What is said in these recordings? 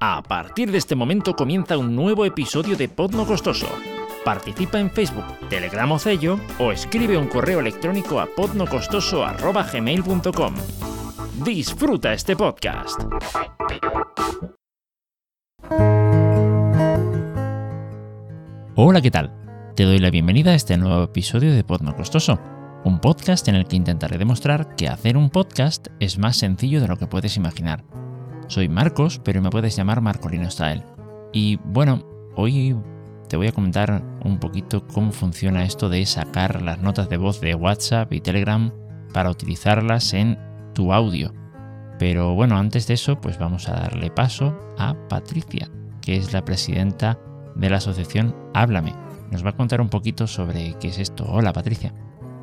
A partir de este momento comienza un nuevo episodio de Podno Costoso. Participa en Facebook, Telegram o Cello o escribe un correo electrónico a podnocostoso.gmail.com. Disfruta este podcast. Hola, ¿qué tal? Te doy la bienvenida a este nuevo episodio de Podno Costoso, un podcast en el que intentaré demostrar que hacer un podcast es más sencillo de lo que puedes imaginar. Soy Marcos, pero me puedes llamar Marcolino Style. Y bueno, hoy te voy a comentar un poquito cómo funciona esto de sacar las notas de voz de WhatsApp y Telegram para utilizarlas en tu audio. Pero bueno, antes de eso, pues vamos a darle paso a Patricia, que es la presidenta de la asociación Háblame. Nos va a contar un poquito sobre qué es esto. Hola Patricia,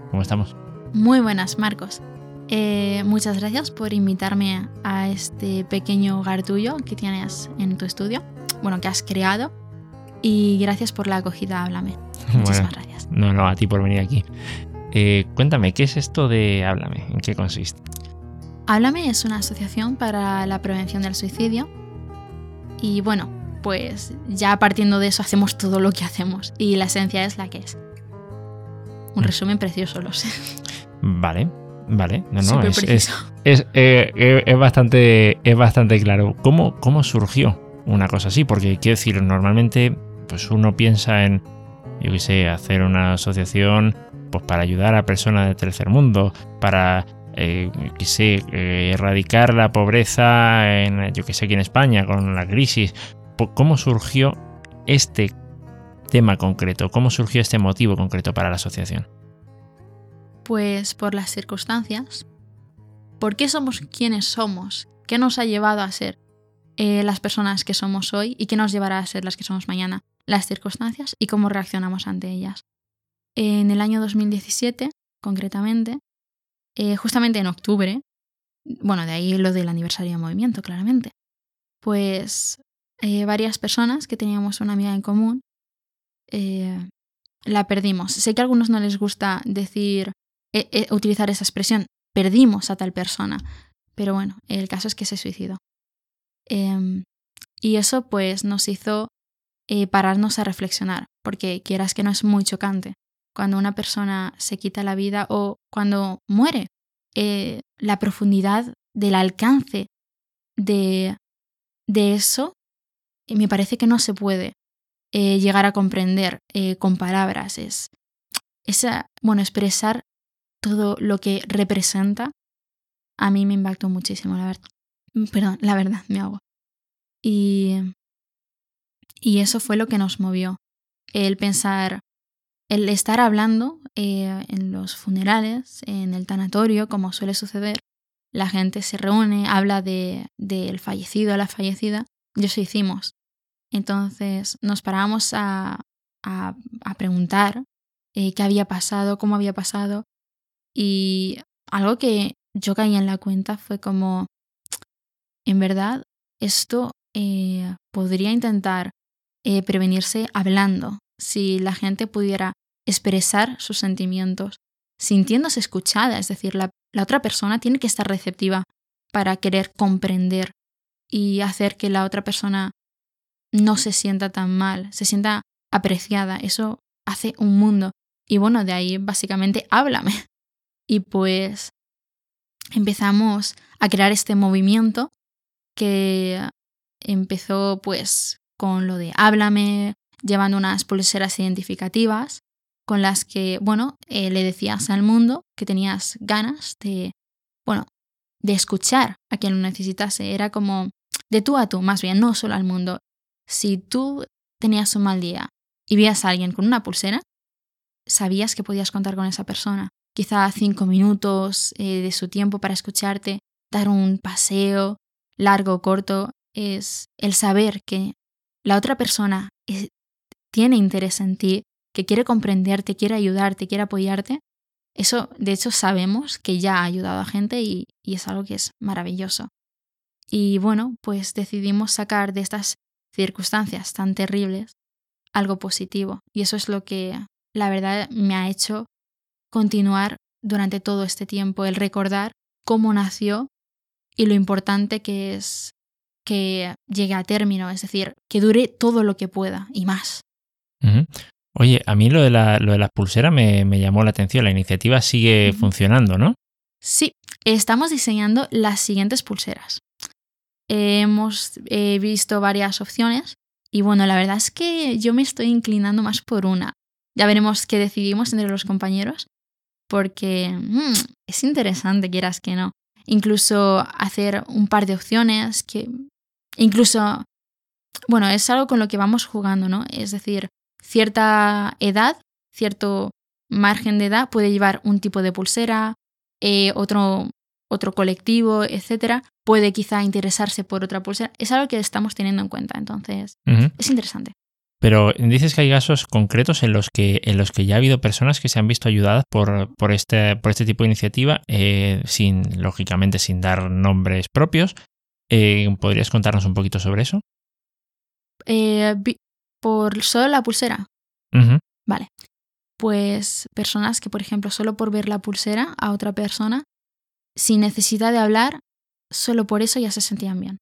¿cómo estamos? Muy buenas, Marcos. Eh, muchas gracias por invitarme a este pequeño hogar tuyo que tienes en tu estudio, bueno, que has creado. Y gracias por la acogida, háblame. Muchísimas gracias. No, no, a ti por venir aquí. Eh, cuéntame, ¿qué es esto de Háblame? ¿En qué consiste? Háblame es una asociación para la prevención del suicidio. Y bueno, pues ya partiendo de eso hacemos todo lo que hacemos. Y la esencia es la que es. Un mm. resumen precioso, lo sé. Vale, Vale, no, no, es, es, eh, eh, es, bastante, es bastante claro. ¿Cómo, ¿Cómo surgió una cosa así? Porque quiero decir, normalmente pues uno piensa en, yo qué sé, hacer una asociación pues para ayudar a personas del tercer mundo, para, eh, qué sé, erradicar la pobreza en, yo qué sé, aquí en España con la crisis. ¿Cómo surgió este tema concreto? ¿Cómo surgió este motivo concreto para la asociación? Pues por las circunstancias. ¿Por qué somos quienes somos? ¿Qué nos ha llevado a ser eh, las personas que somos hoy y qué nos llevará a ser las que somos mañana? Las circunstancias y cómo reaccionamos ante ellas. En el año 2017, concretamente, eh, justamente en octubre, bueno, de ahí lo del aniversario de movimiento, claramente, pues eh, varias personas que teníamos una amiga en común, la perdimos. Sé que a algunos no les gusta decir e, e, utilizar esa expresión, perdimos a tal persona. Pero bueno, el caso es que se suicidó. Em, y eso pues nos hizo eh, pararnos a reflexionar, porque quieras que no es muy chocante. Cuando una persona se quita la vida o cuando muere, eh, la profundidad del alcance de, de eso, eh, me parece que no se puede llegar a comprender con palabras. Es esa, bueno, expresar todo lo que representa, a mí me impactó muchísimo, la verdad. Mm, perdón, la verdad, me hago. Y, y eso fue lo que nos movió. El pensar, el estar hablando eh, en los funerales, en el tanatorio, como suele suceder, la gente se reúne, habla del de, fallecido, a la fallecida, y eso hicimos. Entonces nos paramos a, a, preguntar eh, qué había pasado, cómo había pasado, y algo que yo caí en la cuenta fue como, en verdad, esto eh, podría intentar eh, prevenirse hablando, si la gente pudiera expresar sus sentimientos, sintiéndose escuchada, es decir, la, la otra persona tiene que estar receptiva para querer comprender y hacer que la otra persona no se sienta tan mal, se sienta apreciada. Eso hace un mundo. Y bueno, de ahí básicamente háblame. Y pues empezamos a crear este movimiento que empezó pues con lo de háblame, llevando unas pulseras identificativas con las que, bueno, eh, le decías al mundo que tenías ganas de, bueno, de escuchar a quien lo necesitase. Era como de tú a tú, más bien, no solo al mundo. Si tú tenías un mal día y vías a alguien con una pulsera, sabías que podías contar con esa persona quizá cinco minutos eh, de su tiempo para escucharte, dar un paseo largo o corto, es el saber que la otra persona tiene interés en ti, que quiere comprenderte, quiere ayudarte, quiere apoyarte. Eso, de hecho, sabemos que ya ha ayudado a gente y, y es algo que es maravilloso. Y bueno, pues decidimos sacar de estas circunstancias tan terribles algo positivo. Y eso es lo que la verdad me ha hecho continuar durante todo este tiempo, el recordar cómo nació y lo importante que es que llegue a término, es decir, que dure todo lo que pueda y más. Oye, a mí lo de la, lo de las pulseras me, llamó la atención. La iniciativa sigue funcionando, ¿no? Sí, estamos diseñando las siguientes pulseras. Hemos visto varias opciones y bueno, la verdad es que yo me estoy inclinando más por una. Ya veremos qué decidimos entre los compañeros, porque mm, es interesante, quieras que no. Incluso hacer un par de opciones que... Incluso... Bueno, es algo con lo que vamos jugando, ¿no? Es decir, cierta edad, cierto margen de edad puede llevar un tipo de pulsera, eh, otro, otro colectivo, etcétera, puede quizá interesarse por otra pulsera. Es algo que estamos teniendo en cuenta, entonces es interesante. Pero dices que hay casos concretos en los que, en los que ya ha habido personas que se han visto ayudadas por, por, este, por este tipo de iniciativa, eh, sin, lógicamente sin dar nombres propios. Eh, ¿Podrías contarnos un poquito sobre eso? por solo la pulsera. Vale. Pues personas que, por ejemplo, solo por ver la pulsera a otra persona, sin necesidad de hablar, solo por eso ya se sentían bien.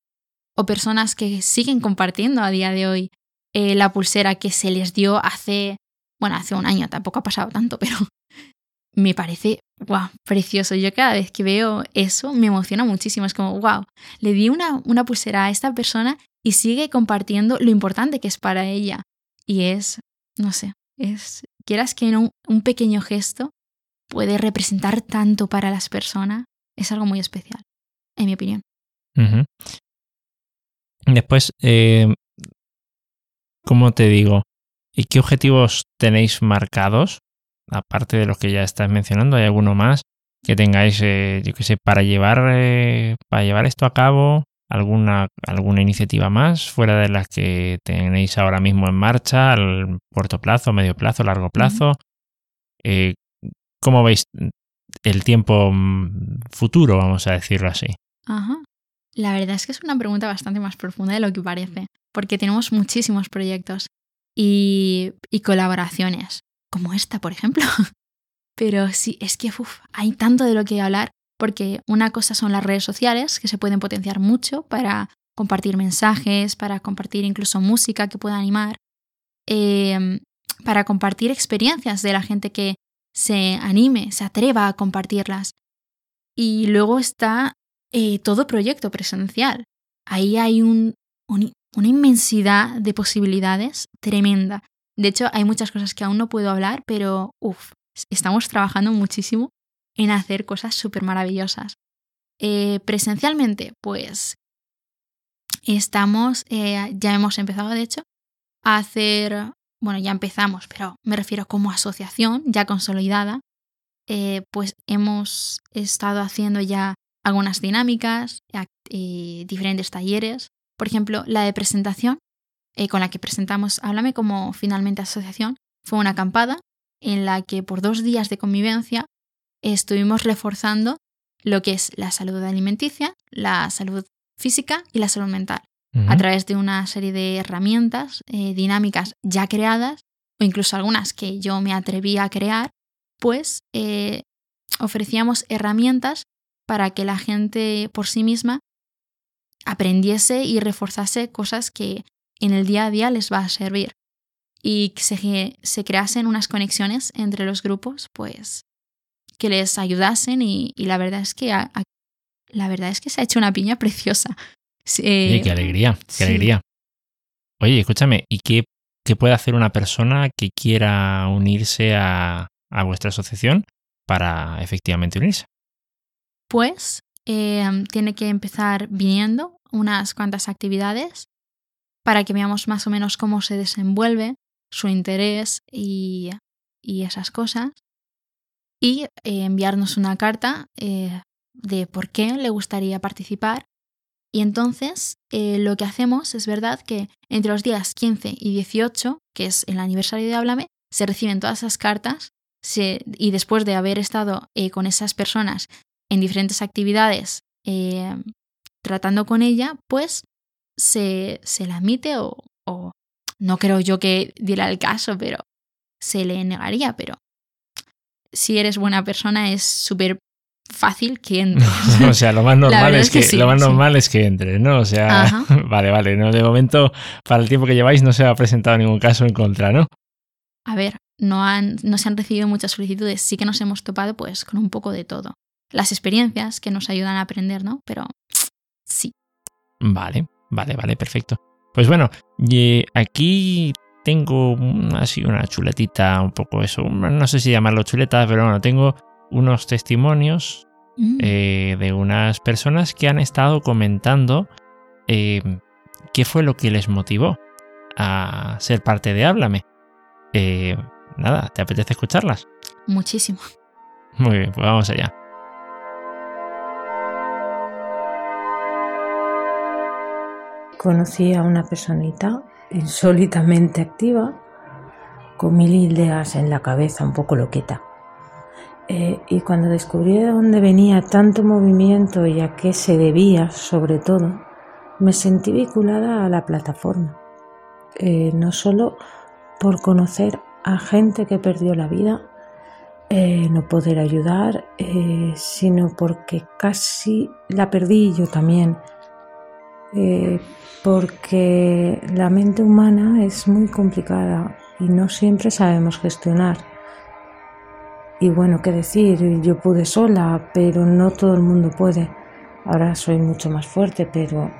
O personas que siguen compartiendo a día de hoy eh, la pulsera que se les dio hace, bueno, hace un año, tampoco ha pasado tanto, pero me parece, wow, precioso. Yo cada vez que veo eso me emociona muchísimo. Es como, wow, le di una, una pulsera a esta persona y sigue compartiendo lo importante que es para ella. Y es, no sé, es, quieras que un pequeño gesto puede representar tanto para las personas, es algo muy especial, en mi opinión. Después, eh, ¿cómo te digo? ¿Y qué objetivos tenéis marcados? Aparte de los que ya estás mencionando, ¿hay alguno más que tengáis, eh, yo qué sé, para llevar, eh, para llevar esto a cabo? alguna, alguna iniciativa más fuera de las que tenéis ahora mismo en marcha, al corto plazo, medio plazo, largo plazo. Eh, ¿Cómo veis el tiempo mm, futuro, vamos a decirlo así? Ajá. La verdad es que es una pregunta bastante más profunda de lo que parece, porque tenemos muchísimos proyectos y, colaboraciones, como esta, por ejemplo. Pero sí, es que hay tanto de lo que hablar porque una cosa son las redes sociales, que se pueden potenciar mucho para compartir mensajes, para compartir incluso música que pueda animar, em, para compartir experiencias de la gente que se anime, se atreva a compartirlas. Y luego está eh, todo proyecto presencial. Ahí hay una inmensidad de posibilidades tremenda. De hecho, hay muchas cosas que aún no puedo hablar, pero uff, estamos trabajando muchísimo en hacer cosas súper maravillosas. Eh, presencialmente, pues estamos, eh, ya hemos empezado de hecho a hacer, bueno, ya empezamos, pero me refiero como asociación ya consolidada, eh, pues hemos estado haciendo ya algunas dinámicas, diferentes talleres, por ejemplo, la de presentación con la que presentamos Háblame como finalmente asociación, fue una acampada en la que por dos días de convivencia estuvimos reforzando lo que es la salud alimenticia, la salud física y la salud mental, a través de una serie de herramientas eh, dinámicas ya creadas, o incluso algunas que yo me atreví a crear, pues eh, ofrecíamos herramientas para que la gente por sí misma aprendiese y reforzase cosas que en el día a día les va a servir y que se, se creasen unas conexiones entre los grupos, pues que les ayudasen y, la verdad es que la verdad es que se ha hecho una piña preciosa. qué alegría, qué alegría. Oye, escúchame, ¿y qué, qué, puede hacer una persona que quiera unirse a, a vuestra asociación para efectivamente unirse? Pues em, tiene que empezar viniendo unas cuantas actividades para que veamos más o menos cómo se desenvuelve su interés y, y esas cosas y eh, enviarnos una carta eh, de por qué le gustaría participar. Y entonces eh, lo que hacemos es verdad que entre los días 15 y 18, que es el aniversario de Háblame, se reciben todas esas cartas y después de haber estado con esas personas en diferentes actividades tratando con ella, pues se, se la admite o, o no creo yo que diera el caso, pero se le negaría, pero si eres buena persona es súper fácil que entre. o sea, lo más normal, es que, lo más normal es que entre, ¿no? O sea, vale, vale, ¿no? De momento, para el tiempo que lleváis, no se ha presentado ningún caso en contra, ¿no? A ver, no, han, no se han recibido muchas solicitudes, sí que nos hemos topado pues con un poco de todo. Las experiencias que nos ayudan a aprender, ¿no? Pero sí. Vale, vale, vale, perfecto. Pues bueno, aquí tengo así una chuletita, un poco eso, no sé si llamarlo chuleta, pero bueno, tengo unos testimonios mm. eh, de unas personas que han estado comentando eh, qué fue lo que les motivó a ser parte de Háblame. Eh, nada, ¿te apetece escucharlas? Muchísimo. Muy bien, pues vamos allá. Conocí a una personita insólitamente activa, con mil ideas en la cabeza, un poco loqueta. Eh, y cuando descubrí de dónde venía tanto movimiento y a qué se debía, sobre todo, me sentí vinculada a la plataforma. Eh, no solo por conocer a gente que perdió la vida, eh, no poder ayudar, sino porque casi la perdí yo también eh, porque la mente humana es muy complicada y no siempre sabemos gestionar. Y bueno, qué decir, yo pude sola, pero no todo el mundo puede. Ahora soy mucho más fuerte, pero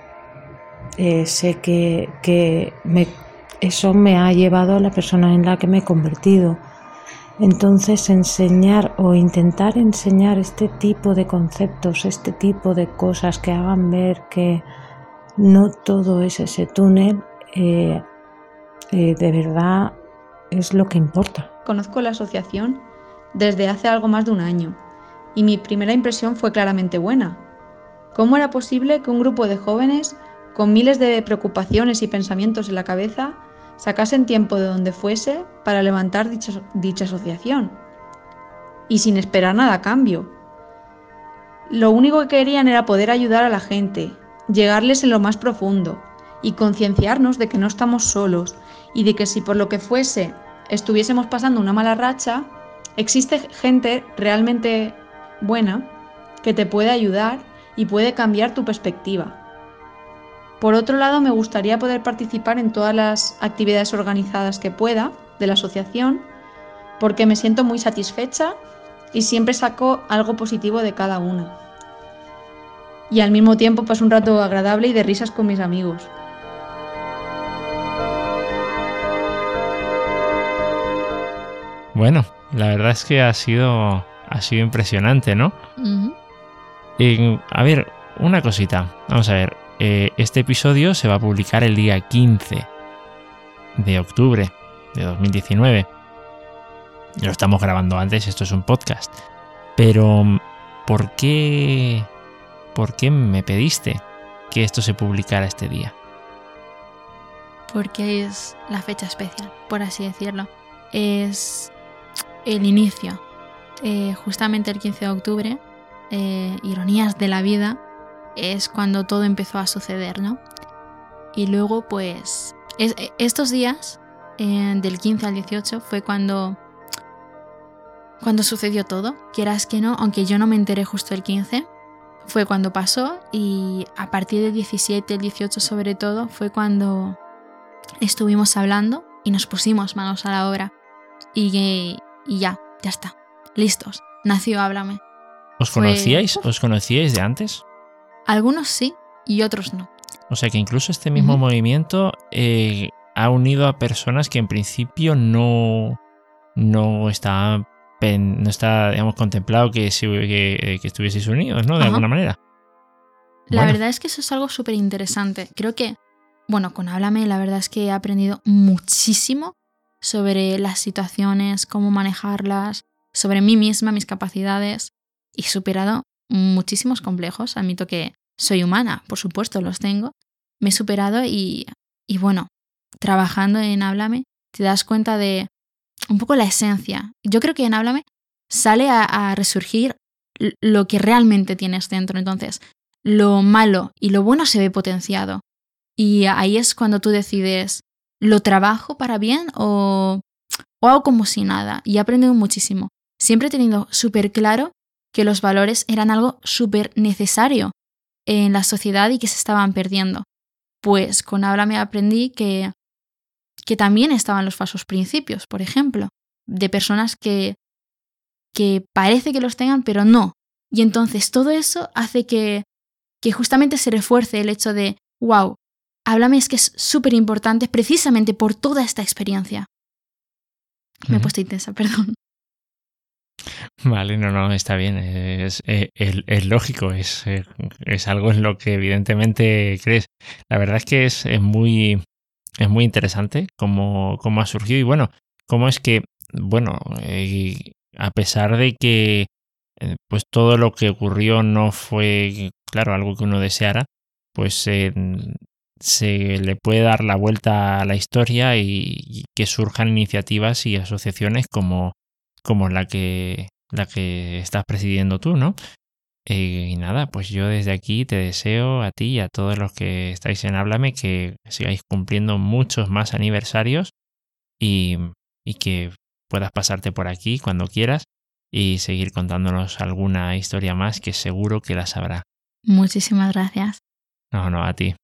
eh, sé que, que eso me ha llevado a la persona en la que me he convertido. Entonces enseñar o intentar enseñar este tipo de conceptos, este tipo de cosas que hagan ver que no todo es ese túnel, eh, eh, de verdad es lo que importa. Conozco la asociación desde hace algo más de un año y mi primera impresión fue claramente buena. ¿Cómo era posible que un grupo de jóvenes con miles de preocupaciones y pensamientos en la cabeza sacasen tiempo de donde fuese para levantar dicha, dicha asociación? Y sin esperar nada a cambio. Lo único que querían era poder ayudar a la gente, llegarles en lo más profundo y concienciarnos de que no estamos solos y de que si por lo que fuese estuviésemos pasando una mala racha, existe gente realmente buena que te puede ayudar y puede cambiar tu perspectiva. Por otro lado, me gustaría poder participar en todas las actividades organizadas que pueda de la asociación, porque me siento muy satisfecha y siempre saco algo positivo de cada una y al mismo tiempo paso un rato agradable y de risas con mis amigos. Bueno, la verdad es que ha sido, ha sido impresionante, ¿no? a ver, una cosita. Vamos a ver. Eh, este episodio se va a publicar el día 15 de octubre de 2019. Lo estamos grabando antes, esto es un podcast. Pero, ¿por qué ¿por qué me pediste que esto se publicara este día? Porque es la fecha especial, por así decirlo. Es el inicio. Eh, justamente el 15 de octubre, eh, ironías de la vida, es cuando todo empezó a suceder, ¿no? Y luego, pues, estos días, eh, del 15 al 18, fue cuando, cuando sucedió todo. Quieras que no, aunque yo no me enteré justo el 15, fue cuando pasó y a partir del 17, el 18 sobre todo, fue cuando estuvimos hablando y nos pusimos manos a la obra. Y, y ya, ya está. Listos. Nació Háblame. ¿Os conocíais? ¿Os conocíais de antes? Algunos sí y otros no. O sea que incluso este mismo movimiento eh, ha unido a personas que en principio no, no estaban no está, digamos, contemplado que, que, que estuvieseis unidos, ¿no? De alguna manera. La verdad es que eso es algo súper interesante. Creo que, bueno, con Háblame, la verdad es que he aprendido muchísimo sobre las situaciones, cómo manejarlas, sobre mí misma, mis capacidades, y superado muchísimos complejos. Admito que soy humana, por supuesto, los tengo. Me he superado y, y bueno, trabajando en Háblame, te das cuenta de un poco la esencia. Yo creo que en Háblame sale a, resurgir lo que realmente tienes dentro. Entonces, lo malo y lo bueno se ve potenciado. Y ahí es cuando tú decides, ¿lo trabajo para bien o, o hago como si nada? Y he aprendido muchísimo. Siempre he tenido súper claro que los valores eran algo súper necesario en la sociedad y que se estaban perdiendo. Pues con me aprendí que, que también estaban los falsos principios, por ejemplo, de personas que, que parece que los tengan, pero no. Y entonces todo eso hace que, que justamente se refuerce el hecho de, wow, háblame es que es súper importante precisamente por toda esta experiencia. Me he puesto intensa, perdón. Vale, no, no, está bien. Es, eh, lógico, es, eh, es, algo en lo que evidentemente crees. La verdad es que es, muy, es muy interesante cómo, cómo, ha surgido y bueno, cómo es que, bueno, eh, a pesar de que pues todo lo que ocurrió no fue, claro, algo que uno deseara, pues se le puede dar la vuelta a la historia y que surjan iniciativas y asociaciones como como la que, la que estás presidiendo tú, ¿no? Y nada, pues yo desde aquí te deseo a ti y a todos los que estáis en Háblame que sigáis cumpliendo muchos más aniversarios y, y que puedas pasarte por aquí cuando quieras y seguir contándonos alguna historia más que seguro que la sabrá. Muchísimas gracias. No, no, a ti.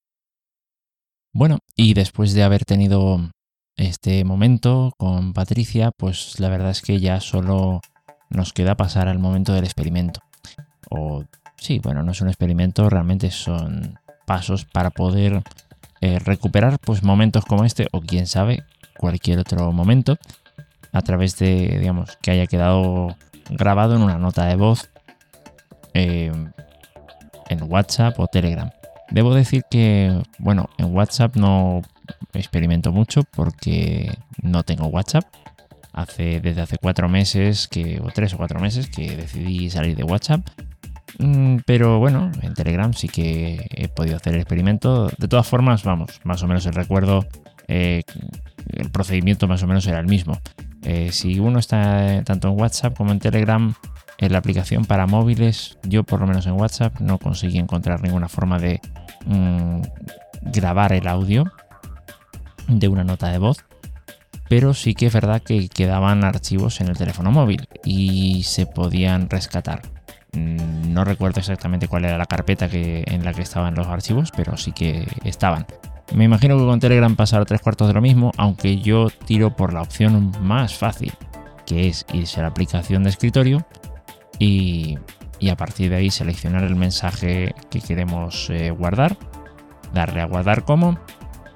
Bueno, y después de haber tenido este momento con Patricia, pues la verdad es que ya solo nos queda pasar al momento del experimento. O sí, bueno, no es un experimento, realmente son pasos para poder eh, recuperar pues momentos como este o quién sabe cualquier otro momento a través de digamos que haya quedado grabado en una nota de voz eh, en WhatsApp o Telegram. Debo decir que bueno en WhatsApp no experimento mucho porque no tengo WhatsApp. Hace, desde hace cuatro meses, que, o tres o cuatro meses, que decidí salir de WhatsApp. Mm, pero bueno, en Telegram sí que he podido hacer el experimento. De todas formas, vamos, más o menos el recuerdo, eh, el procedimiento más o menos era el mismo. Eh, si uno está tanto en WhatsApp como en Telegram, en la aplicación para móviles, yo por lo menos en WhatsApp no conseguí encontrar ninguna forma de mm, grabar el audio de una nota de voz, pero sí que es verdad que quedaban archivos en el teléfono móvil y se podían rescatar. Mm, no recuerdo exactamente cuál era la carpeta que, en la que estaban los archivos, pero sí que estaban. Me imagino que con Telegram pasará tres cuartos de lo mismo, aunque yo tiro por la opción más fácil, que es irse a la aplicación de escritorio y, a partir de ahí seleccionar el mensaje que queremos eh, guardar, darle a guardar como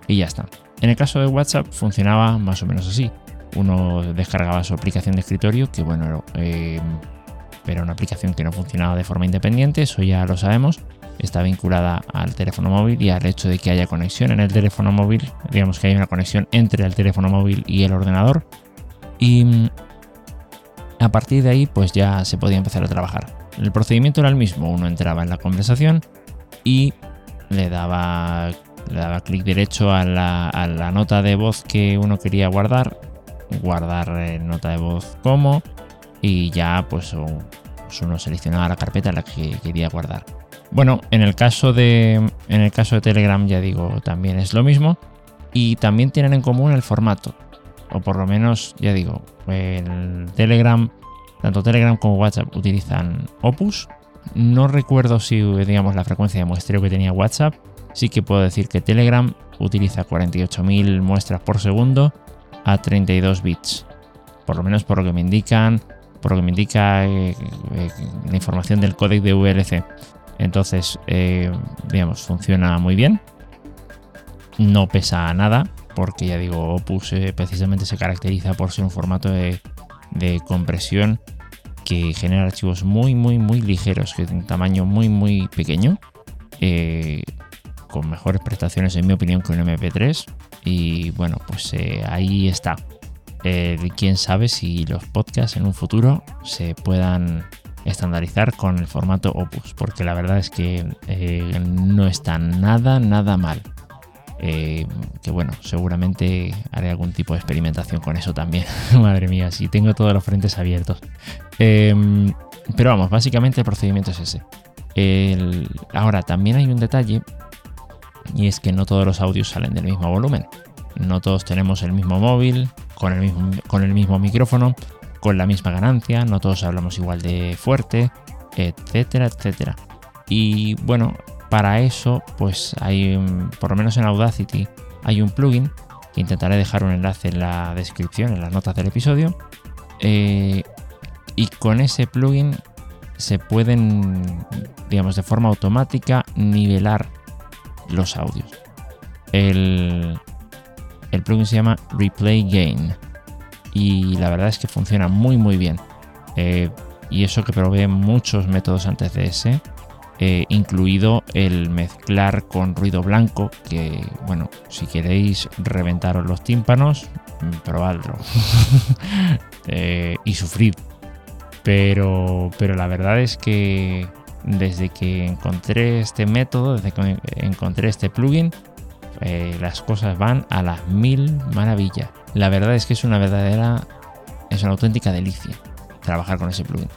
y ya está. En el caso de WhatsApp funcionaba más o menos así. Uno descargaba su aplicación de escritorio, que bueno, eh, era una aplicación que no funcionaba de forma independiente, eso ya lo sabemos. Está vinculada al teléfono móvil y al hecho de que haya conexión en el teléfono móvil, digamos que hay una conexión entre el teléfono móvil y el ordenador. Y mm, a partir de ahí, pues ya se podía empezar a trabajar. El procedimiento era el mismo, uno entraba en la conversación y le daba le daba clic derecho a la, nota de voz que uno quería guardar, guardar eh, nota de voz como y ya pues, pues, uno seleccionaba la carpeta en la que quería guardar. Bueno, en el caso de en el caso de Telegram ya digo, también es lo mismo y también tienen en común el formato. O por lo menos, ya digo, el Telegram, tanto Telegram como WhatsApp utilizan Opus. No recuerdo si digamos la frecuencia de muestreo que tenía WhatsApp, sí que puedo decir que Telegram utiliza 48.000 muestras por segundo a 32 bits. Por lo menos por lo que me indican, por lo que me indica eh, eh, la información del código de VLC. Entonces, eh, digamos, funciona muy bien. No pesa nada, porque ya digo, Opus precisamente se caracteriza por ser un formato de, compresión que genera archivos muy, muy, muy ligeros, que un tamaño muy, muy pequeño con mejores prestaciones en mi opinión que un MP3 y bueno pues ahí está eh, quién sabe si los podcasts en un futuro se puedan estandarizar con el formato Opus porque la verdad es que eh, no está nada nada mal. Que bueno seguramente haré algún tipo de experimentación con eso también. Madre mía si tengo todos los frentes abiertos. Em, pero vamos básicamente el procedimiento es ese. Ahora también hay un detalle y es que no todos los audios salen del mismo volumen. No todos tenemos el mismo móvil, con el mismo, micrófono, con la misma ganancia, no todos hablamos igual de fuerte, etcétera, etcétera. Y bueno, para eso, pues hay, por lo menos en Audacity, hay un plugin que intentaré dejar un enlace en la descripción, en las notas del episodio. Eh, y con ese plugin se pueden, digamos, de forma automática nivelar los audios. El, el plugin se llama Replay Gain y la verdad es que funciona muy muy bien. Eh, y eso que probé muchos métodos antes de ese, eh, incluido el mezclar con ruido blanco, que bueno, si queréis reventaros los tímpanos, probadlo eh, y sufrid. Pero, pero la verdad es que desde que encontré este método, desde que encontré este plugin, eh, las cosas van a las mil maravillas. La verdad es que es una verdadera, es una auténtica delicia trabajar con ese plugin.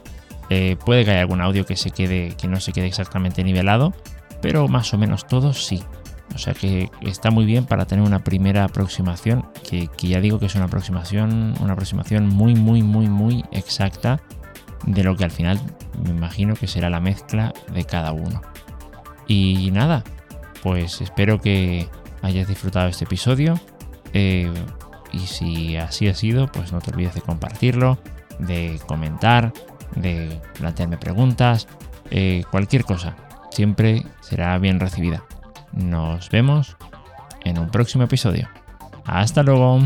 Eh, puede que haya algún audio que se quede, que no se quede exactamente nivelado, pero más o menos todos sí. O sea que está muy bien para tener una primera aproximación, que, que, ya digo que es una aproximación, una aproximación muy, muy, muy, muy exacta de lo que al final me imagino que será la mezcla de cada uno. Y nada, pues espero que hayas disfrutado este episodio. Eh, y si así ha sido, pues no te olvides de compartirlo, de comentar, de plantearme preguntas, eh, cualquier cosa. Siempre será bien recibida. Nos vemos en un próximo episodio. Hasta luego.